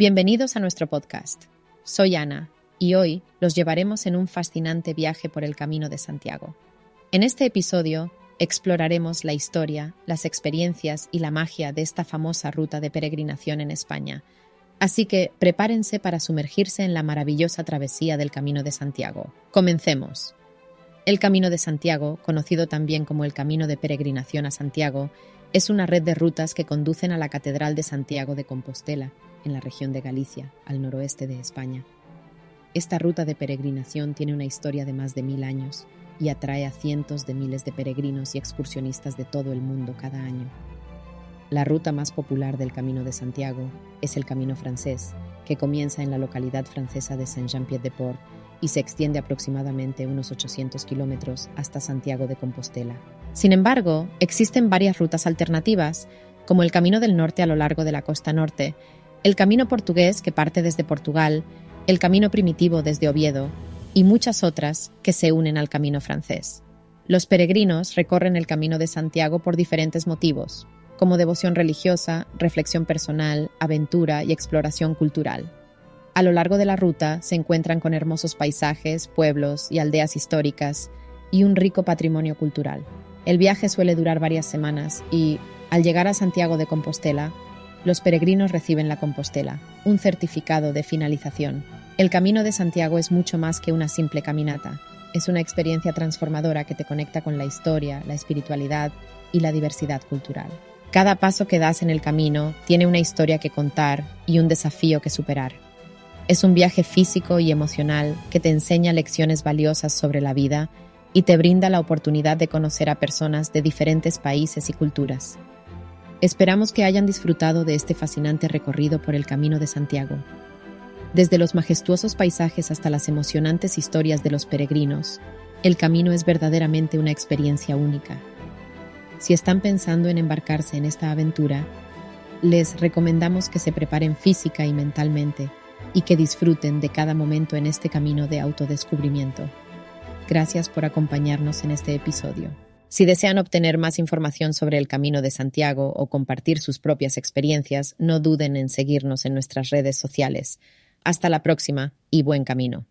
Bienvenidos a nuestro podcast. Soy Ana y hoy los llevaremos en un fascinante viaje por el Camino de Santiago. En este episodio exploraremos la historia, las experiencias y la magia de esta famosa ruta de peregrinación en España. Así que prepárense para sumergirse en la maravillosa travesía del Camino de Santiago. Comencemos. El Camino de Santiago, conocido también como el Camino de Peregrinación a Santiago, es una red de rutas que conducen a la Catedral de Santiago de Compostela, en la región de Galicia, al noroeste de España. Esta ruta de peregrinación tiene una historia de más de mil años y atrae a cientos de miles de peregrinos y excursionistas de todo el mundo cada año. La ruta más popular del Camino de Santiago es el Camino francés, que comienza en la localidad francesa de Saint-Jean-Pied-de-Port y se extiende aproximadamente unos 800 kilómetros hasta Santiago de Compostela. Sin embargo, existen varias rutas alternativas, como el Camino del Norte a lo largo de la costa norte, el Camino portugués que parte desde Portugal, el Camino primitivo desde Oviedo y muchas otras que se unen al Camino francés. Los peregrinos recorren el Camino de Santiago por diferentes motivos, como devoción religiosa, reflexión personal, aventura y exploración cultural. A lo largo de la ruta se encuentran con hermosos paisajes, pueblos y aldeas históricas y un rico patrimonio cultural. El viaje suele durar varias semanas y, al llegar a Santiago de Compostela, los peregrinos reciben la Compostela, un certificado de finalización. El Camino de Santiago es mucho más que una simple caminata. Es una experiencia transformadora que te conecta con la historia, la espiritualidad y la diversidad cultural. Cada paso que das en el camino tiene una historia que contar y un desafío que superar. Es un viaje físico y emocional que te enseña lecciones valiosas sobre la vida y te brinda la oportunidad de conocer a personas de diferentes países y culturas. Esperamos que hayan disfrutado de este fascinante recorrido por el Camino de Santiago. Desde los majestuosos paisajes hasta las emocionantes historias de los peregrinos, el camino es verdaderamente una experiencia única. Si están pensando en embarcarse en esta aventura, les recomendamos que se preparen física y mentalmente y que disfruten de cada momento en este camino de autodescubrimiento. Gracias por acompañarnos en este episodio. Si desean obtener más información sobre el Camino de Santiago o compartir sus propias experiencias, no duden en seguirnos en nuestras redes sociales. Hasta la próxima y buen camino.